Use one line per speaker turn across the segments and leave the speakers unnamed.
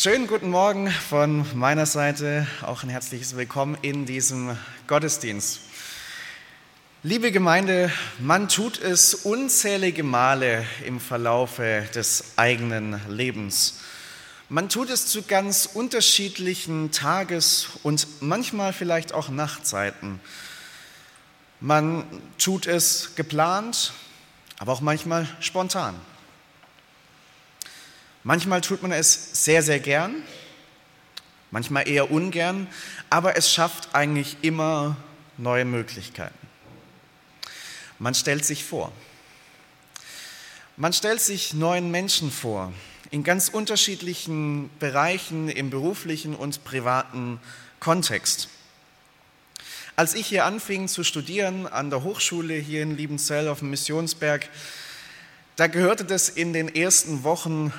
Schönen guten Morgen von meiner Seite, auch ein herzliches Willkommen in diesem Gottesdienst. Liebe Gemeinde, man tut es unzählige Male im Verlaufe des eigenen Lebens. Man tut es zu ganz unterschiedlichen Tages- und manchmal vielleicht auch Nachtzeiten. Man tut es geplant, aber auch manchmal spontan. Manchmal tut man es sehr, sehr gern, manchmal eher ungern, aber es schafft eigentlich immer neue Möglichkeiten. Man stellt sich vor. Man stellt sich neuen Menschen vor, in ganz unterschiedlichen Bereichen im beruflichen und privaten Kontext. Als ich hier anfing zu studieren an der Hochschule hier in Liebenzell auf dem Missionsberg, da gehörte das in den ersten Wochen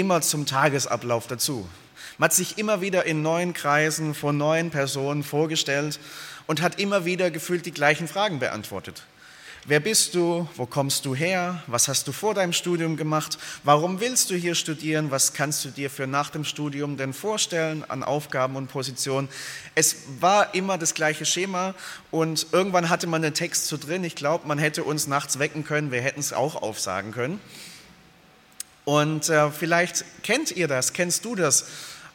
immer zum Tagesablauf dazu. Man hat sich immer wieder in neuen Kreisen vor neuen Personen vorgestellt und hat immer wieder gefühlt die gleichen Fragen beantwortet. Wer bist du? Wo kommst du her? Was hast du vor deinem Studium gemacht? Warum willst du hier studieren? Was kannst du dir für nach dem Studium denn vorstellen an Aufgaben und Positionen? Es war immer das gleiche Schema und irgendwann hatte man den Text so drin. Ich glaube, man hätte uns nachts wecken können, wir hätten es auch aufsagen können. Und äh, vielleicht kennt ihr das, kennst du das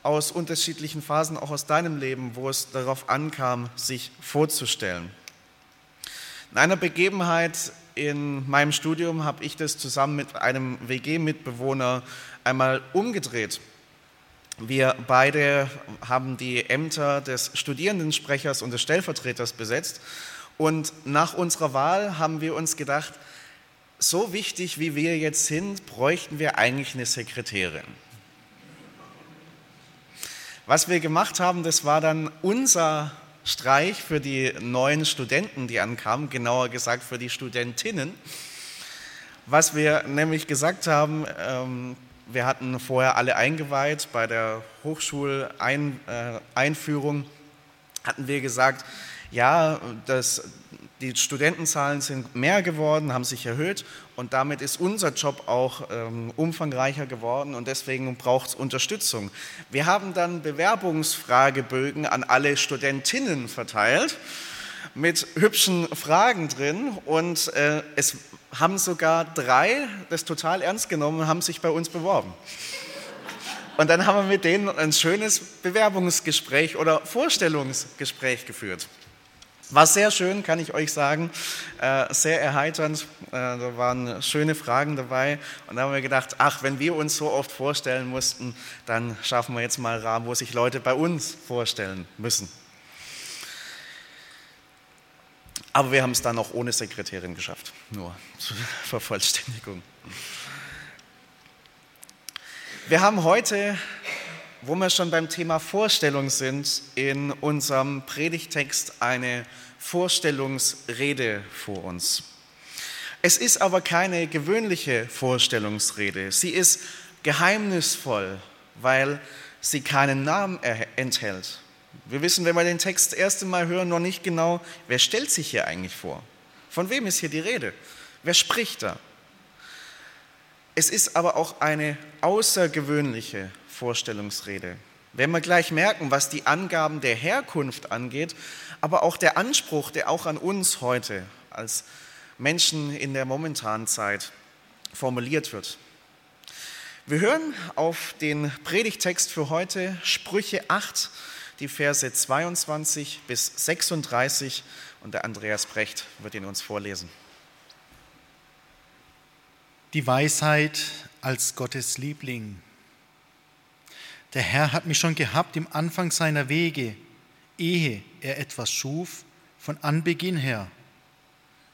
aus unterschiedlichen Phasen, auch aus deinem Leben, wo es darauf ankam, sich vorzustellen. In einer Begebenheit in meinem Studium habe ich das zusammen mit einem WG-Mitbewohner einmal umgedreht. Wir beide haben die Ämter des Studierendensprechers und des Stellvertreters besetzt. Und nach unserer Wahl haben wir uns gedacht, so wichtig wie wir jetzt sind, bräuchten wir eigentlich eine Sekretärin. Was wir gemacht haben, das war dann unser Streich für die neuen Studenten, die ankamen, genauer gesagt für die Studentinnen. Was wir nämlich gesagt haben, ähm, wir hatten vorher alle eingeweiht bei der Hochschuleinführung, hatten wir gesagt, ja, das, die Studentenzahlen sind mehr geworden, haben sich erhöht und damit ist unser Job auch ähm, umfangreicher geworden und deswegen braucht es Unterstützung. Wir haben dann Bewerbungsfragebögen an alle Studentinnen verteilt mit hübschen Fragen drin und äh, es haben sogar drei das total ernst genommen und haben sich bei uns beworben. Und dann haben wir mit denen ein schönes Bewerbungsgespräch oder Vorstellungsgespräch geführt. War sehr schön, kann ich euch sagen, äh, sehr erheiternd. Äh, da waren schöne Fragen dabei. Und da haben wir gedacht, ach, wenn wir uns so oft vorstellen mussten, dann schaffen wir jetzt mal einen Rahmen, wo sich Leute bei uns vorstellen müssen. Aber wir haben es dann auch ohne Sekretärin geschafft, nur zur Vervollständigung. Wir haben heute wo wir schon beim Thema Vorstellung sind, in unserem Predigtext eine Vorstellungsrede vor uns. Es ist aber keine gewöhnliche Vorstellungsrede. Sie ist geheimnisvoll, weil sie keinen Namen enthält. Wir wissen, wenn wir den Text das erste Mal hören, noch nicht genau, wer stellt sich hier eigentlich vor? Von wem ist hier die Rede? Wer spricht da? Es ist aber auch eine außergewöhnliche Vorstellungsrede. Werden wir gleich merken, was die Angaben der Herkunft angeht, aber auch der Anspruch, der auch an uns heute als Menschen in der momentanen Zeit formuliert wird. Wir hören auf den Predigtext für heute Sprüche 8, die Verse 22 bis 36 und der Andreas Brecht wird ihn uns vorlesen.
Die Weisheit als Gottes Liebling. Der Herr hat mich schon gehabt im Anfang seiner Wege, ehe er etwas schuf, von Anbeginn her.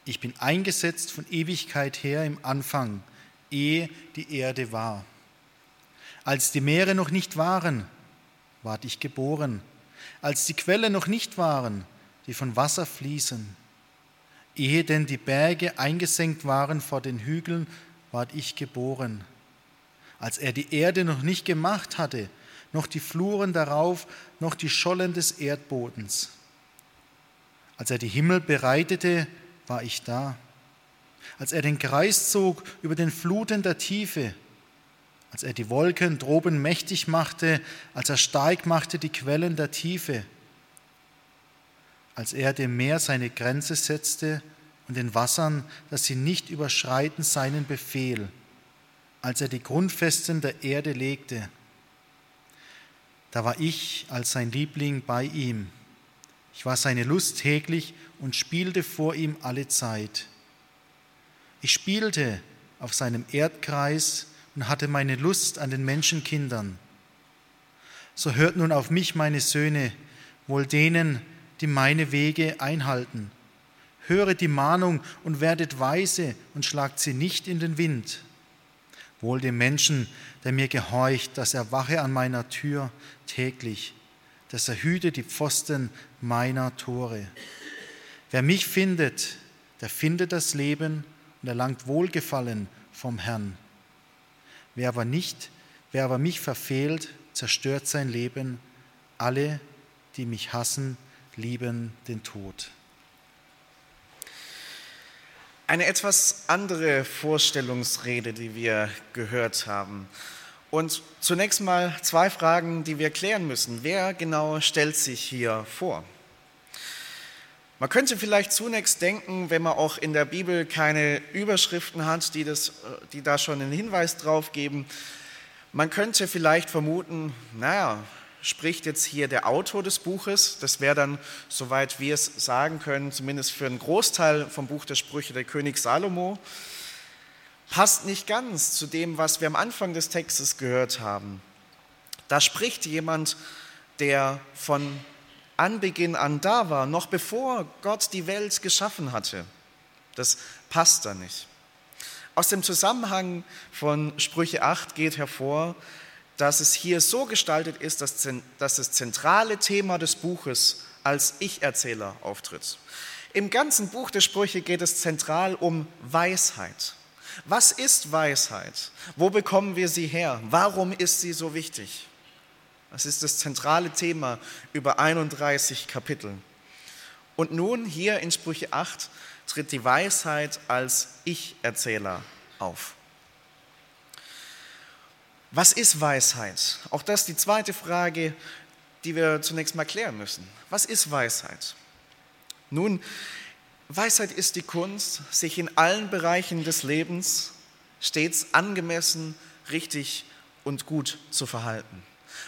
Ich bin eingesetzt von Ewigkeit her im Anfang, ehe die Erde war. Als die Meere noch nicht waren, ward ich geboren. Als die Quellen noch nicht waren, die von Wasser fließen. Ehe denn die Berge eingesenkt waren vor den Hügeln, ward ich geboren. Als er die Erde noch nicht gemacht hatte, noch die Fluren darauf, noch die Schollen des Erdbodens. Als er die Himmel bereitete, war ich da. Als er den Kreis zog über den Fluten der Tiefe, als er die Wolken droben mächtig machte, als er stark machte die Quellen der Tiefe, als er dem Meer seine Grenze setzte und den Wassern, dass sie nicht überschreiten seinen Befehl, als er die Grundfesten der Erde legte. Da war ich als sein Liebling bei ihm. Ich war seine Lust täglich und spielte vor ihm alle Zeit. Ich spielte auf seinem Erdkreis und hatte meine Lust an den Menschenkindern. So hört nun auf mich, meine Söhne, wohl denen, die meine Wege einhalten. Höret die Mahnung und werdet weise und schlagt sie nicht in den Wind. Wohl dem Menschen, der mir gehorcht, dass er wache an meiner Tür täglich, dass er hüte die Pfosten meiner Tore. Wer mich findet, der findet das Leben und erlangt Wohlgefallen vom Herrn. Wer aber nicht, wer aber mich verfehlt, zerstört sein Leben. Alle, die mich hassen, lieben den Tod.
Eine etwas andere Vorstellungsrede, die wir gehört haben. Und zunächst mal zwei Fragen, die wir klären müssen. Wer genau stellt sich hier vor? Man könnte vielleicht zunächst denken, wenn man auch in der Bibel keine Überschriften hat, die, das, die da schon einen Hinweis drauf geben, man könnte vielleicht vermuten, naja, spricht jetzt hier der Autor des Buches, das wäre dann, soweit wir es sagen können, zumindest für einen Großteil vom Buch der Sprüche der König Salomo, passt nicht ganz zu dem, was wir am Anfang des Textes gehört haben. Da spricht jemand, der von Anbeginn an da war, noch bevor Gott die Welt geschaffen hatte. Das passt da nicht. Aus dem Zusammenhang von Sprüche 8 geht hervor, dass es hier so gestaltet ist, dass, das zentrale Thema des Buches als Ich-Erzähler auftritt. Im ganzen Buch der Sprüche geht es zentral um Weisheit. Was ist Weisheit? Wo bekommen wir sie her? Warum ist sie so wichtig? Das ist das zentrale Thema über 31 Kapitel. Und nun hier in Sprüche 8 tritt die Weisheit als Ich-Erzähler auf. Was ist Weisheit? Auch das ist die zweite Frage, die wir zunächst mal klären müssen. Was ist Weisheit? Nun, Weisheit ist die Kunst, sich in allen Bereichen des Lebens stets angemessen, richtig und gut zu verhalten.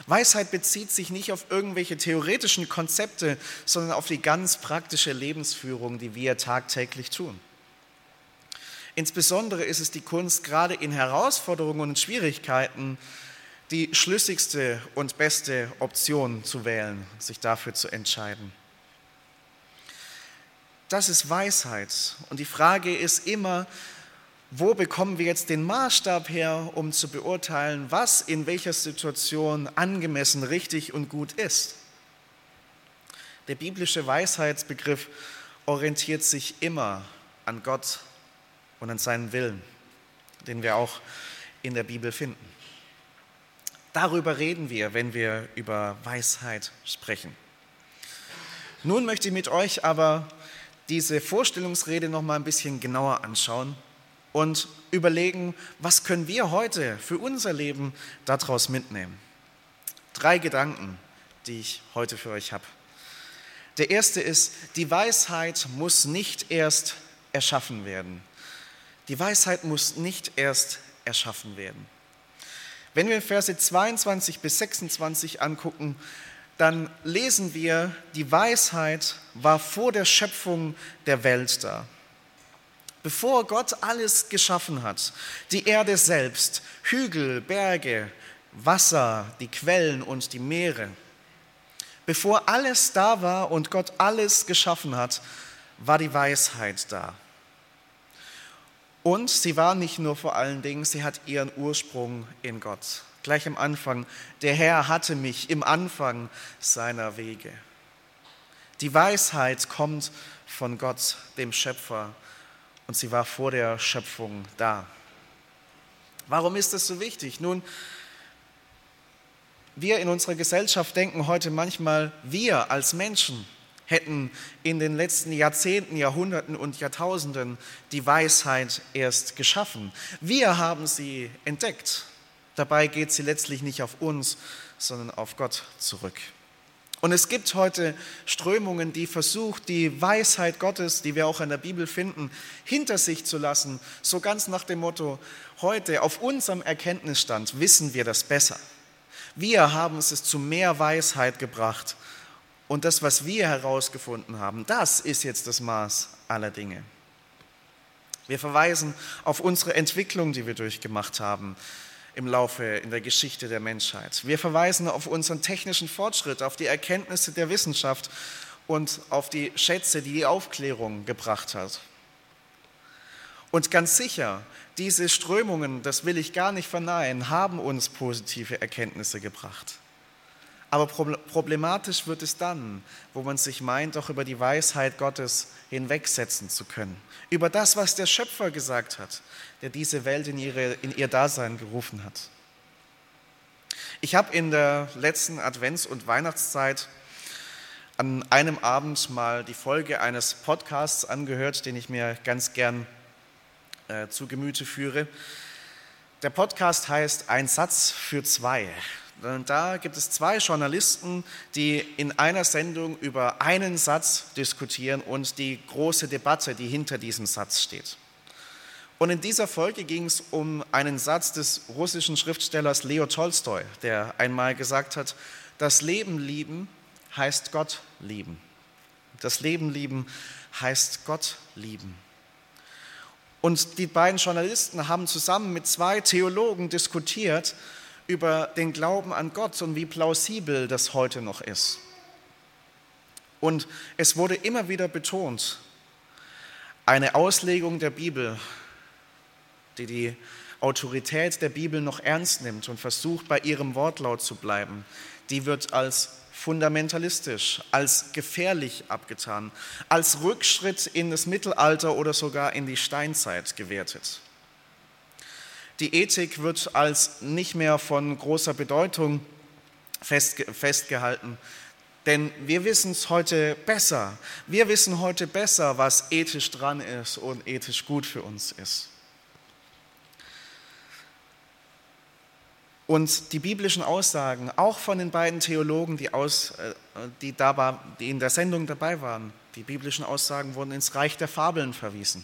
Weisheit bezieht sich nicht auf irgendwelche theoretischen Konzepte, sondern auf die ganz praktische Lebensführung, die wir tagtäglich tun. Insbesondere ist es die Kunst, gerade in Herausforderungen und Schwierigkeiten die schlüssigste und beste Option zu wählen, sich dafür zu entscheiden. Das ist Weisheit. Und die Frage ist immer, wo bekommen wir jetzt den Maßstab her, um zu beurteilen, was in welcher Situation angemessen, richtig und gut ist? Der biblische Weisheitsbegriff orientiert sich immer an Gott und an seinen Willen, den wir auch in der Bibel finden. Darüber reden wir, wenn wir über Weisheit sprechen. Nun möchte ich mit euch aber diese Vorstellungsrede noch mal ein bisschen genauer anschauen und überlegen, was können wir heute für unser Leben daraus mitnehmen. Drei Gedanken, die ich heute für euch habe. Der erste ist, die Weisheit muss nicht erst erschaffen werden. Die Weisheit muss nicht erst erschaffen werden. Wenn wir Verse 22 bis 26 angucken, dann lesen wir, die Weisheit war vor der Schöpfung der Welt da bevor Gott alles geschaffen hat, die Erde selbst, Hügel, Berge, Wasser, die Quellen und die Meere, bevor alles da war und Gott alles geschaffen hat, war die Weisheit da. Und sie war nicht nur vor allen Dingen, sie hat ihren Ursprung in Gott. Gleich am Anfang, der Herr hatte mich im Anfang seiner Wege. Die Weisheit kommt von Gott, dem Schöpfer, und sie war vor der Schöpfung da. Warum ist das so wichtig? Nun, wir in unserer Gesellschaft denken heute manchmal, wir als Menschen hätten in den letzten Jahrzehnten, Jahrhunderten und Jahrtausenden die Weisheit erst geschaffen. Wir haben sie entdeckt. Dabei geht sie letztlich nicht auf uns, sondern auf Gott zurück. Und es gibt heute Strömungen, die versucht, die Weisheit Gottes, die wir auch in der Bibel finden, hinter sich zu lassen, so ganz nach dem Motto, heute auf unserem Erkenntnisstand wissen wir das besser. Wir haben es zu mehr Weisheit gebracht. Und das, was wir herausgefunden haben, das ist jetzt das Maß aller Dinge. Wir verweisen auf unsere Entwicklung, die wir durchgemacht haben im Laufe in der Geschichte der Menschheit. Wir verweisen auf unseren technischen Fortschritt, auf die Erkenntnisse der Wissenschaft und auf die Schätze, die die Aufklärung gebracht hat. Und ganz sicher, diese Strömungen, das will ich gar nicht verneinen, haben uns positive Erkenntnisse gebracht. Aber problematisch wird es dann, wo man sich meint, auch über die Weisheit Gottes hinwegsetzen zu können. Über das, was der Schöpfer gesagt hat, der diese Welt in, ihre, in ihr Dasein gerufen hat. Ich habe in der letzten Advents- und Weihnachtszeit an einem Abend mal die Folge eines Podcasts angehört, den ich mir ganz gern äh, zu Gemüte führe. Der Podcast heißt Ein Satz für zwei. Da gibt es zwei Journalisten, die in einer Sendung über einen Satz diskutieren und die große Debatte, die hinter diesem Satz steht. Und in dieser Folge ging es um einen Satz des russischen Schriftstellers Leo Tolstoi, der einmal gesagt hat, das Leben lieben heißt Gott lieben. Das Leben lieben heißt Gott lieben. Und die beiden Journalisten haben zusammen mit zwei Theologen diskutiert, über den Glauben an Gott und wie plausibel das heute noch ist. Und es wurde immer wieder betont, eine Auslegung der Bibel, die die Autorität der Bibel noch ernst nimmt und versucht, bei ihrem Wortlaut zu bleiben, die wird als fundamentalistisch, als gefährlich abgetan, als Rückschritt in das Mittelalter oder sogar in die Steinzeit gewertet. Die Ethik wird als nicht mehr von großer Bedeutung festgehalten, denn wir wissen es heute besser. Wir wissen heute besser, was ethisch dran ist und ethisch gut für uns ist. Und die biblischen Aussagen, auch von den beiden Theologen, die, aus, äh, die, da die in der Sendung dabei waren, die biblischen Aussagen wurden ins Reich der Fabeln verwiesen.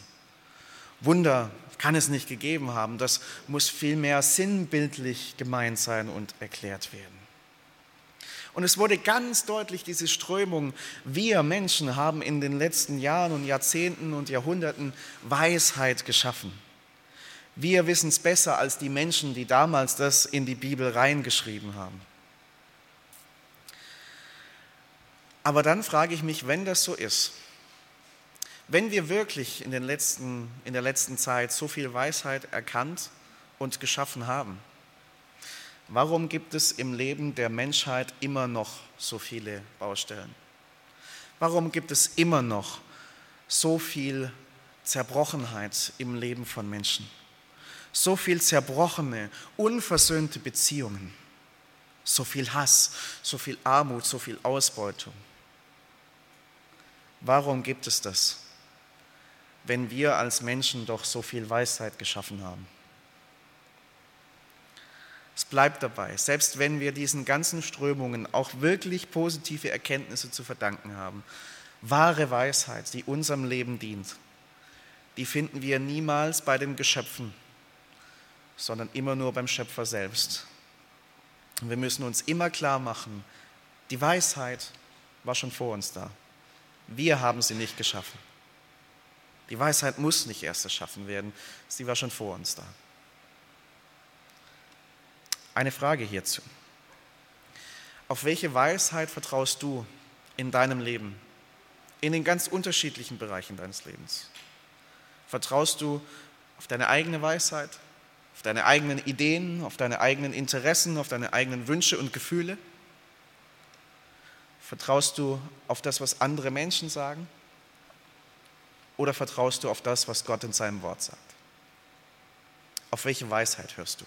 Wunder kann es nicht gegeben haben. Das muss vielmehr sinnbildlich gemeint sein und erklärt werden. Und es wurde ganz deutlich diese Strömung, wir Menschen haben in den letzten Jahren und Jahrzehnten und Jahrhunderten Weisheit geschaffen. Wir wissen es besser als die Menschen, die damals das in die Bibel reingeschrieben haben. Aber dann frage ich mich, wenn das so ist, wenn wir wirklich in, den letzten, in der letzten Zeit so viel Weisheit erkannt und geschaffen haben, warum gibt es im Leben der Menschheit immer noch so viele Baustellen? Warum gibt es immer noch so viel Zerbrochenheit im Leben von Menschen? So viel zerbrochene, unversöhnte Beziehungen, so viel Hass, so viel Armut, so viel Ausbeutung. Warum gibt es das? Wenn wir als Menschen doch so viel Weisheit geschaffen haben. Es bleibt dabei, selbst wenn wir diesen ganzen Strömungen auch wirklich positive Erkenntnisse zu verdanken haben, wahre Weisheit, die unserem Leben dient, die finden wir niemals bei den Geschöpfen, sondern immer nur beim Schöpfer selbst. Und wir müssen uns immer klar machen, die Weisheit war schon vor uns da. Wir haben sie nicht geschaffen. Die Weisheit muss nicht erst erschaffen werden, sie war schon vor uns da. Eine Frage hierzu. Auf welche Weisheit vertraust du in deinem Leben, in den ganz unterschiedlichen Bereichen deines Lebens? Vertraust du auf deine eigene Weisheit, auf deine eigenen Ideen, auf deine eigenen Interessen, auf deine eigenen Wünsche und Gefühle? Vertraust du auf das, was andere Menschen sagen? Oder vertraust du auf das, was Gott in seinem Wort sagt? Auf welche Weisheit hörst du?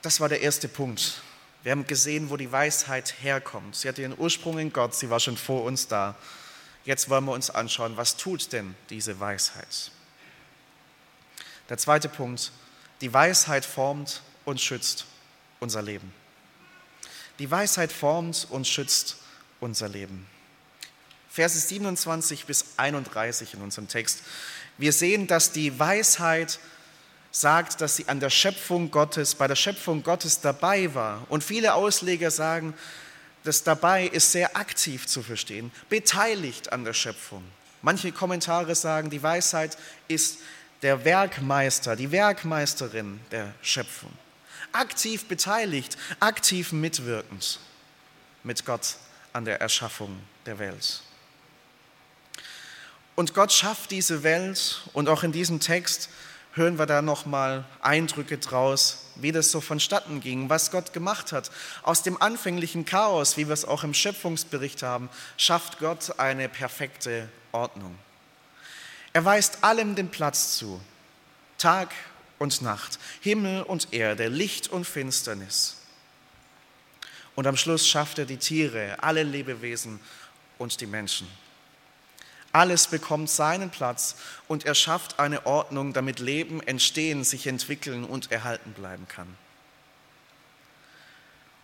Das war der erste Punkt. Wir haben gesehen, wo die Weisheit herkommt. Sie hatte ihren Ursprung in Gott, sie war schon vor uns da. Jetzt wollen wir uns anschauen, was tut denn diese Weisheit? Der zweite Punkt, die Weisheit formt und schützt unser Leben. Die Weisheit formt und schützt unser Leben. Verse 27 bis 31 in unserem Text. Wir sehen, dass die Weisheit sagt, dass sie an der Schöpfung Gottes, bei der Schöpfung Gottes dabei war. Und viele Ausleger sagen, das dabei ist sehr aktiv zu verstehen, beteiligt an der Schöpfung. Manche Kommentare sagen, die Weisheit ist der Werkmeister, die Werkmeisterin der Schöpfung. Aktiv beteiligt, aktiv mitwirkend mit Gott an der Erschaffung der Welt. Und Gott schafft diese Welt und auch in diesem Text hören wir da nochmal Eindrücke draus, wie das so vonstatten ging, was Gott gemacht hat. Aus dem anfänglichen Chaos, wie wir es auch im Schöpfungsbericht haben, schafft Gott eine perfekte Ordnung. Er weist allem den Platz zu, Tag und Nacht, Himmel und Erde, Licht und Finsternis. Und am Schluss schafft er die Tiere, alle Lebewesen und die Menschen. Alles bekommt seinen Platz und er schafft eine Ordnung, damit Leben entstehen, sich entwickeln und erhalten bleiben kann.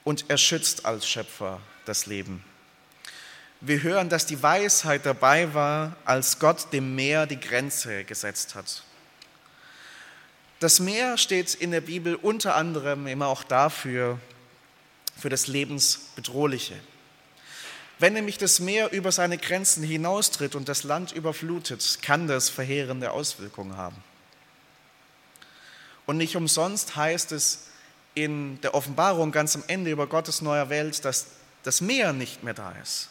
Und er schützt als Schöpfer das Leben. Wir hören, dass die Weisheit dabei war, als Gott dem Meer die Grenze gesetzt hat. Das Meer steht in der Bibel unter anderem immer auch dafür, für das Lebensbedrohliche. Wenn nämlich das Meer über seine Grenzen hinaustritt und das Land überflutet, kann das verheerende Auswirkungen haben. Und nicht umsonst heißt es in der Offenbarung ganz am Ende über Gottes neuer Welt, dass das Meer nicht mehr da ist,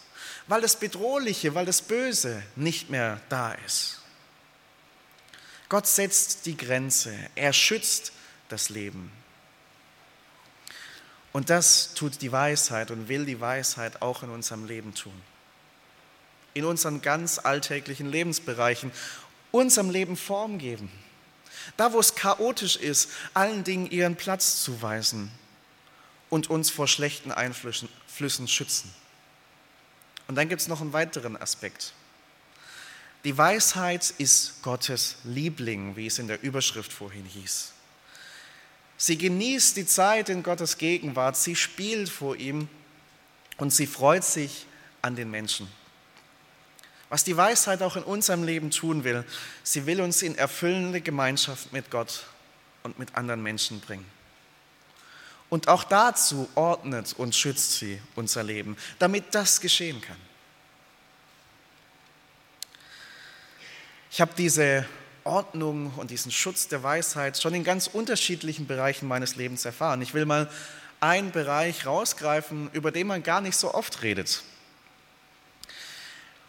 weil das Bedrohliche, weil das Böse nicht mehr da ist. Gott setzt die Grenze, er schützt das Leben. Und das tut die Weisheit und will die Weisheit auch in unserem Leben tun. In unseren ganz alltäglichen Lebensbereichen, unserem Leben Form geben. Da, wo es chaotisch ist, allen Dingen ihren Platz zuweisen und uns vor schlechten Einflüssen schützen. Und dann gibt es noch einen weiteren Aspekt. Die Weisheit ist Gottes Liebling, wie es in der Überschrift vorhin hieß. Sie genießt die Zeit in Gottes Gegenwart, sie spielt vor ihm und sie freut sich an den Menschen. Was die Weisheit auch in unserem Leben tun will, sie will uns in erfüllende Gemeinschaft mit Gott und mit anderen Menschen bringen. Und auch dazu ordnet und schützt sie unser Leben, damit das geschehen kann. Ich habe diese Ordnung und diesen Schutz der Weisheit schon in ganz unterschiedlichen Bereichen meines Lebens erfahren. Ich will mal einen Bereich rausgreifen, über den man gar nicht so oft redet.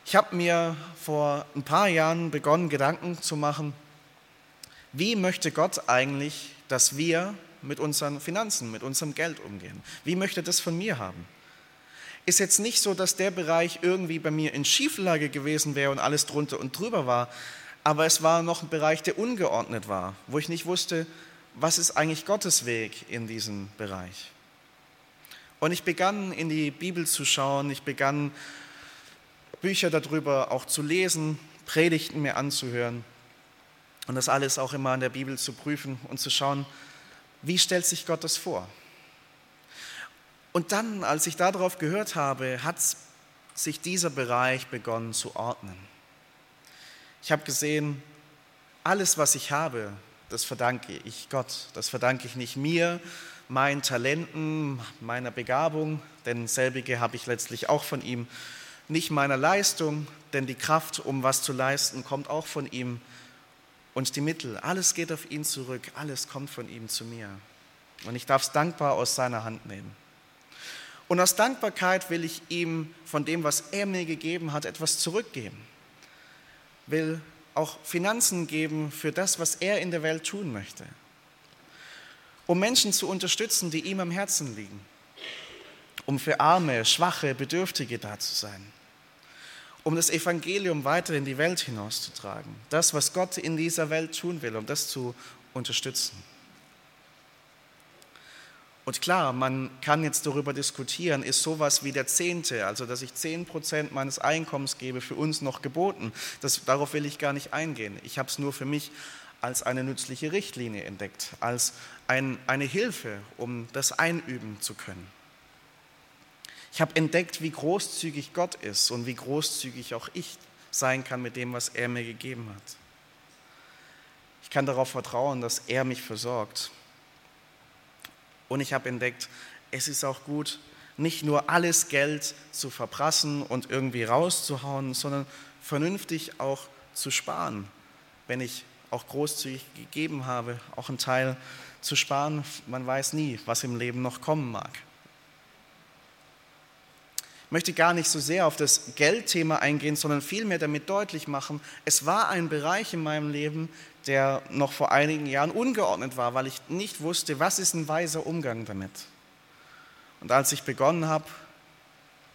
Ich habe mir vor ein paar Jahren begonnen, Gedanken zu machen, wie möchte Gott eigentlich, dass wir mit unseren Finanzen, mit unserem Geld umgehen? Wie möchte das von mir haben? Ist jetzt nicht so, dass der Bereich irgendwie bei mir in Schieflage gewesen wäre und alles drunter und drüber war, aber es war noch ein Bereich, der ungeordnet war, wo ich nicht wusste, was ist eigentlich Gottes Weg in diesem Bereich. Und ich begann in die Bibel zu schauen, ich begann Bücher darüber auch zu lesen, Predigten mir anzuhören und das alles auch immer in der Bibel zu prüfen und zu schauen, wie stellt sich Gott das vor. Und dann, als ich darauf gehört habe, hat sich dieser Bereich begonnen zu ordnen. Ich habe gesehen, alles, was ich habe, das verdanke ich Gott. Das verdanke ich nicht mir, meinen Talenten, meiner Begabung, denn selbige habe ich letztlich auch von ihm. Nicht meiner Leistung, denn die Kraft, um was zu leisten, kommt auch von ihm. Und die Mittel, alles geht auf ihn zurück, alles kommt von ihm zu mir. Und ich darf es dankbar aus seiner Hand nehmen. Und aus Dankbarkeit will ich ihm von dem, was er mir gegeben hat, etwas zurückgeben will auch Finanzen geben für das, was er in der Welt tun möchte. Um Menschen zu unterstützen, die ihm am Herzen liegen. Um für Arme, Schwache, Bedürftige da zu sein. Um das Evangelium weiter in die Welt hinauszutragen. Das, was Gott in dieser Welt tun will, um das zu unterstützen. Und klar, man kann jetzt darüber diskutieren, ist sowas wie der Zehnte, also dass ich zehn Prozent meines Einkommens gebe, für uns noch geboten. Das, darauf will ich gar nicht eingehen. Ich habe es nur für mich als eine nützliche Richtlinie entdeckt, als ein, eine Hilfe, um das einüben zu können. Ich habe entdeckt, wie großzügig Gott ist und wie großzügig auch ich sein kann mit dem, was er mir gegeben hat. Ich kann darauf vertrauen, dass er mich versorgt. Und ich habe entdeckt, es ist auch gut, nicht nur alles Geld zu verprassen und irgendwie rauszuhauen, sondern vernünftig auch zu sparen. Wenn ich auch großzügig gegeben habe, auch einen Teil zu sparen, man weiß nie, was im Leben noch kommen mag. Möchte gar nicht so sehr auf das Geldthema eingehen, sondern vielmehr damit deutlich machen, es war ein Bereich in meinem Leben, der noch vor einigen Jahren ungeordnet war, weil ich nicht wusste, was ist ein weiser Umgang damit. Und als ich begonnen habe,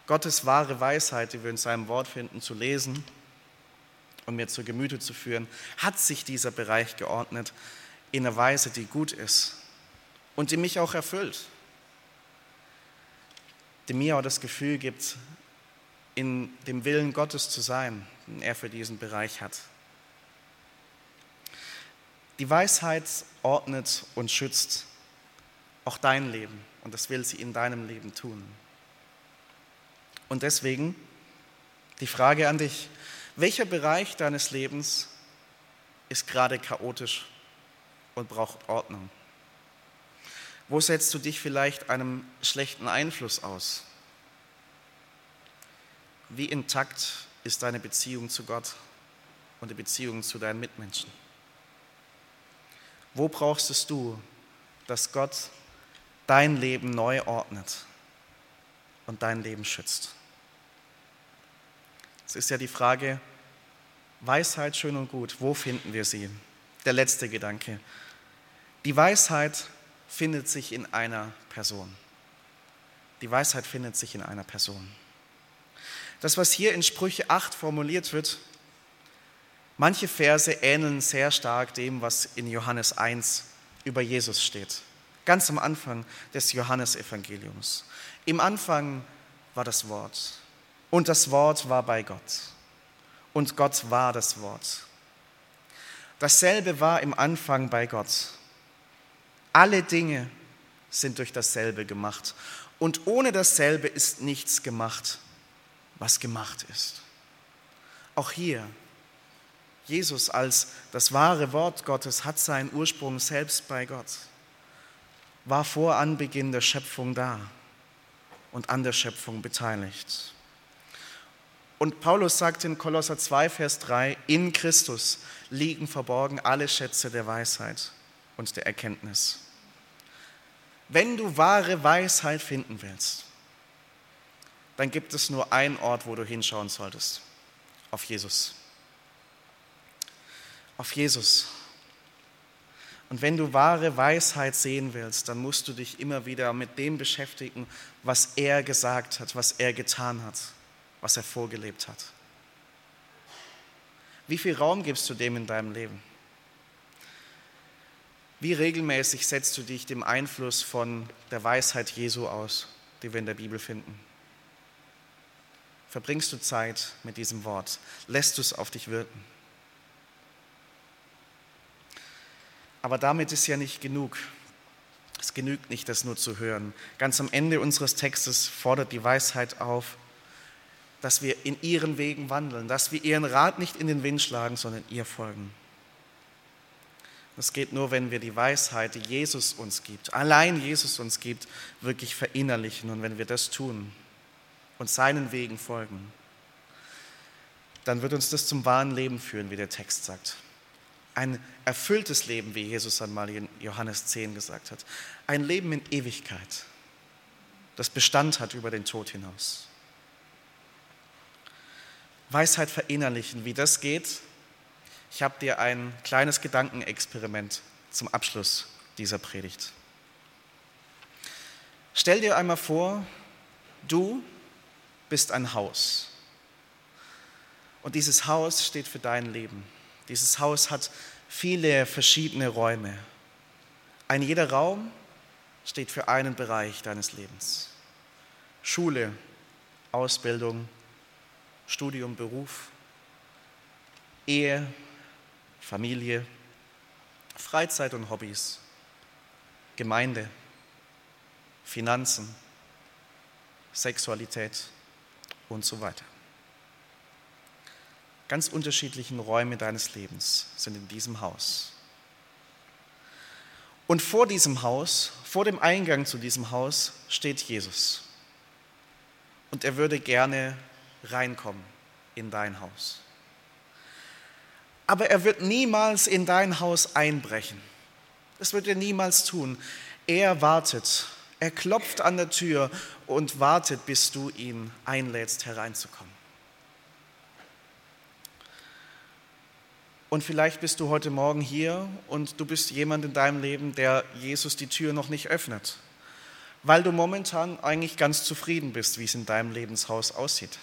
Gottes wahre Weisheit, die wir in seinem Wort finden, zu lesen und mir zu Gemüte zu führen, hat sich dieser Bereich geordnet in einer Weise, die gut ist und die mich auch erfüllt, die mir auch das Gefühl gibt, in dem Willen Gottes zu sein, den er für diesen Bereich hat. Die Weisheit ordnet und schützt auch dein Leben und das will sie in deinem Leben tun. Und deswegen die Frage an dich, welcher Bereich deines Lebens ist gerade chaotisch und braucht Ordnung? Wo setzt du dich vielleicht einem schlechten Einfluss aus? Wie intakt ist deine Beziehung zu Gott und die Beziehung zu deinen Mitmenschen? Wo brauchst es du, dass Gott dein Leben neu ordnet und dein Leben schützt? Es ist ja die Frage, Weisheit schön und gut, wo finden wir sie? Der letzte Gedanke. Die Weisheit findet sich in einer Person. Die Weisheit findet sich in einer Person. Das, was hier in Sprüche 8 formuliert wird, Manche Verse ähneln sehr stark dem, was in Johannes 1 über Jesus steht. Ganz am Anfang des Johannesevangeliums. Im Anfang war das Wort. Und das Wort war bei Gott. Und Gott war das Wort. Dasselbe war im Anfang bei Gott. Alle Dinge sind durch dasselbe gemacht. Und ohne dasselbe ist nichts gemacht, was gemacht ist. Auch hier Jesus als das wahre Wort Gottes hat seinen Ursprung selbst bei Gott, war vor Anbeginn der Schöpfung da und an der Schöpfung beteiligt. Und Paulus sagt in Kolosser 2, Vers 3, in Christus liegen verborgen alle Schätze der Weisheit und der Erkenntnis. Wenn du wahre Weisheit finden willst, dann gibt es nur einen Ort, wo du hinschauen solltest, auf Jesus auf Jesus. Und wenn du wahre Weisheit sehen willst, dann musst du dich immer wieder mit dem beschäftigen, was er gesagt hat, was er getan hat, was er vorgelebt hat. Wie viel Raum gibst du dem in deinem Leben? Wie regelmäßig setzt du dich dem Einfluss von der Weisheit Jesu aus, die wir in der Bibel finden? Verbringst du Zeit mit diesem Wort? Lässt du es auf dich wirken? Aber damit ist ja nicht genug. Es genügt nicht, das nur zu hören. Ganz am Ende unseres Textes fordert die Weisheit auf, dass wir in ihren Wegen wandeln, dass wir ihren Rat nicht in den Wind schlagen, sondern ihr folgen. Das geht nur, wenn wir die Weisheit, die Jesus uns gibt, allein Jesus uns gibt, wirklich verinnerlichen. Und wenn wir das tun und seinen Wegen folgen, dann wird uns das zum wahren Leben führen, wie der Text sagt ein erfülltes Leben, wie Jesus einmal in Johannes 10 gesagt hat. Ein Leben in Ewigkeit, das Bestand hat über den Tod hinaus. Weisheit verinnerlichen, wie das geht. Ich habe dir ein kleines Gedankenexperiment zum Abschluss dieser Predigt. Stell dir einmal vor, du bist ein Haus. Und dieses Haus steht für dein Leben. Dieses Haus hat viele verschiedene Räume. Ein jeder Raum steht für einen Bereich deines Lebens. Schule, Ausbildung, Studium, Beruf, Ehe, Familie, Freizeit und Hobbys, Gemeinde, Finanzen, Sexualität und so weiter. Ganz unterschiedlichen Räume deines Lebens sind in diesem Haus. Und vor diesem Haus, vor dem Eingang zu diesem Haus steht Jesus. Und er würde gerne reinkommen in dein Haus. Aber er wird niemals in dein Haus einbrechen. Das wird er niemals tun. Er wartet. Er klopft an der Tür und wartet, bis du ihn einlädst, hereinzukommen. Und vielleicht bist du heute Morgen hier und du bist jemand in deinem Leben, der Jesus die Tür noch nicht öffnet, weil du momentan eigentlich ganz zufrieden bist, wie es in deinem Lebenshaus aussieht.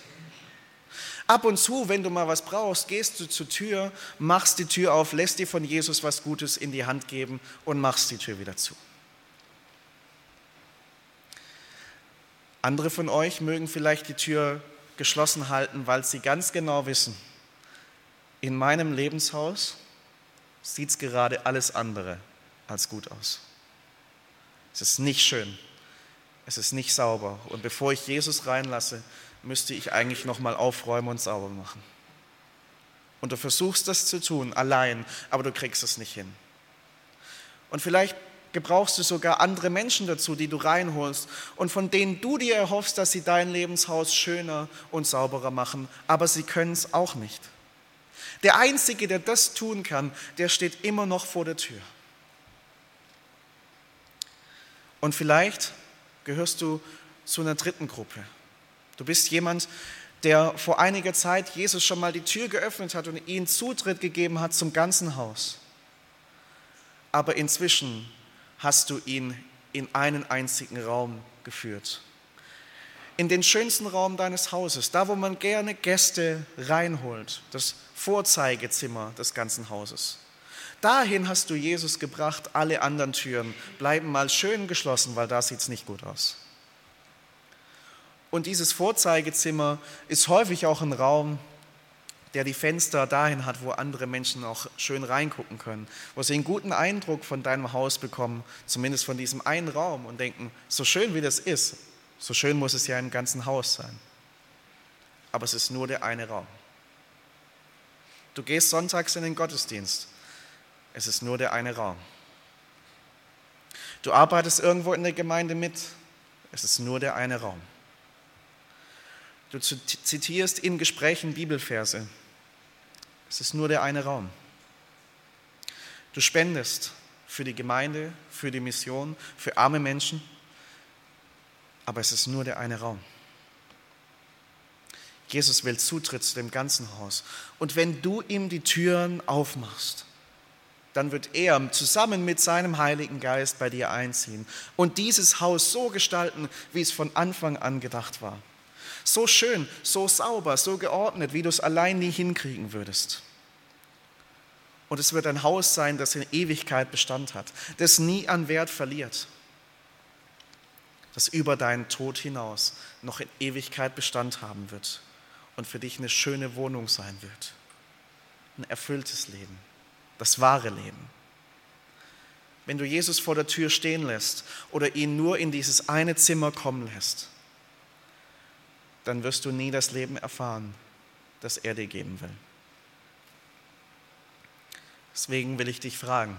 Ab und zu, wenn du mal was brauchst, gehst du zur Tür, machst die Tür auf, lässt dir von Jesus was Gutes in die Hand geben und machst die Tür wieder zu. Andere von euch mögen vielleicht die Tür geschlossen halten, weil sie ganz genau wissen, in meinem Lebenshaus sieht es gerade alles andere als gut aus. Es ist nicht schön, es ist nicht sauber. Und bevor ich Jesus reinlasse, müsste ich eigentlich nochmal aufräumen und sauber machen. Und du versuchst das zu tun, allein, aber du kriegst es nicht hin. Und vielleicht gebrauchst du sogar andere Menschen dazu, die du reinholst und von denen du dir erhoffst, dass sie dein Lebenshaus schöner und sauberer machen, aber sie können es auch nicht. Der Einzige, der das tun kann, der steht immer noch vor der Tür. Und vielleicht gehörst du zu einer dritten Gruppe. Du bist jemand, der vor einiger Zeit Jesus schon mal die Tür geöffnet hat und ihm Zutritt gegeben hat zum ganzen Haus. Aber inzwischen hast du ihn in einen einzigen Raum geführt in den schönsten Raum deines Hauses, da wo man gerne Gäste reinholt, das Vorzeigezimmer des ganzen Hauses. Dahin hast du Jesus gebracht, alle anderen Türen bleiben mal schön geschlossen, weil da sieht es nicht gut aus. Und dieses Vorzeigezimmer ist häufig auch ein Raum, der die Fenster dahin hat, wo andere Menschen auch schön reingucken können, wo sie einen guten Eindruck von deinem Haus bekommen, zumindest von diesem einen Raum und denken, so schön wie das ist, so schön muss es ja im ganzen Haus sein. Aber es ist nur der eine Raum. Du gehst sonntags in den Gottesdienst. Es ist nur der eine Raum. Du arbeitest irgendwo in der Gemeinde mit. Es ist nur der eine Raum. Du zitierst in Gesprächen Bibelverse. Es ist nur der eine Raum. Du spendest für die Gemeinde, für die Mission, für arme Menschen aber es ist nur der eine Raum. Jesus will Zutritt zu dem ganzen Haus. Und wenn du ihm die Türen aufmachst, dann wird er zusammen mit seinem Heiligen Geist bei dir einziehen und dieses Haus so gestalten, wie es von Anfang an gedacht war. So schön, so sauber, so geordnet, wie du es allein nie hinkriegen würdest. Und es wird ein Haus sein, das in Ewigkeit Bestand hat, das nie an Wert verliert das über deinen Tod hinaus noch in Ewigkeit Bestand haben wird und für dich eine schöne Wohnung sein wird. Ein erfülltes Leben, das wahre Leben. Wenn du Jesus vor der Tür stehen lässt oder ihn nur in dieses eine Zimmer kommen lässt, dann wirst du nie das Leben erfahren, das er dir geben will. Deswegen will ich dich fragen,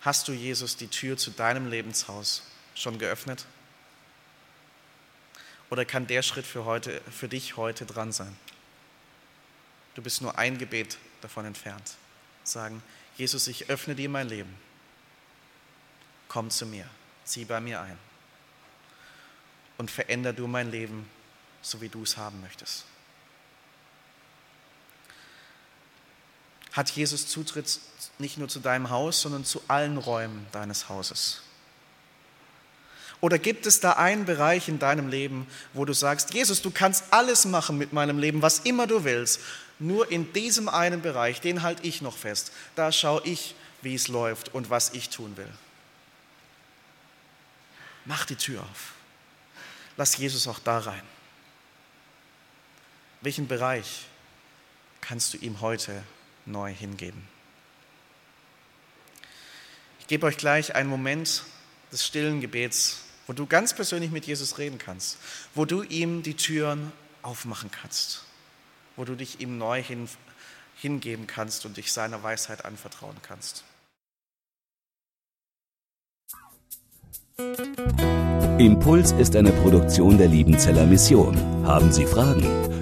hast du Jesus die Tür zu deinem Lebenshaus schon geöffnet? Oder kann der Schritt für, heute, für dich heute dran sein? Du bist nur ein Gebet davon entfernt. Sagen, Jesus, ich öffne dir mein Leben. Komm zu mir, zieh bei mir ein. Und veränder du mein Leben, so wie du es haben möchtest. hat Jesus Zutritt nicht nur zu deinem Haus, sondern zu allen Räumen deines Hauses? Oder gibt es da einen Bereich in deinem Leben, wo du sagst, Jesus, du kannst alles machen mit meinem Leben, was immer du willst, nur in diesem einen Bereich, den halte ich noch fest. Da schaue ich, wie es läuft und was ich tun will. Mach die Tür auf. Lass Jesus auch da rein. Welchen Bereich kannst du ihm heute neu hingeben? Ich gebe euch gleich einen Moment des stillen Gebets, wo du ganz persönlich mit Jesus reden kannst, wo du ihm die Türen aufmachen kannst, wo du dich ihm neu hin, hingeben kannst und dich seiner Weisheit anvertrauen kannst.
Impuls ist eine Produktion der Liebenzeller Mission. Haben Sie Fragen?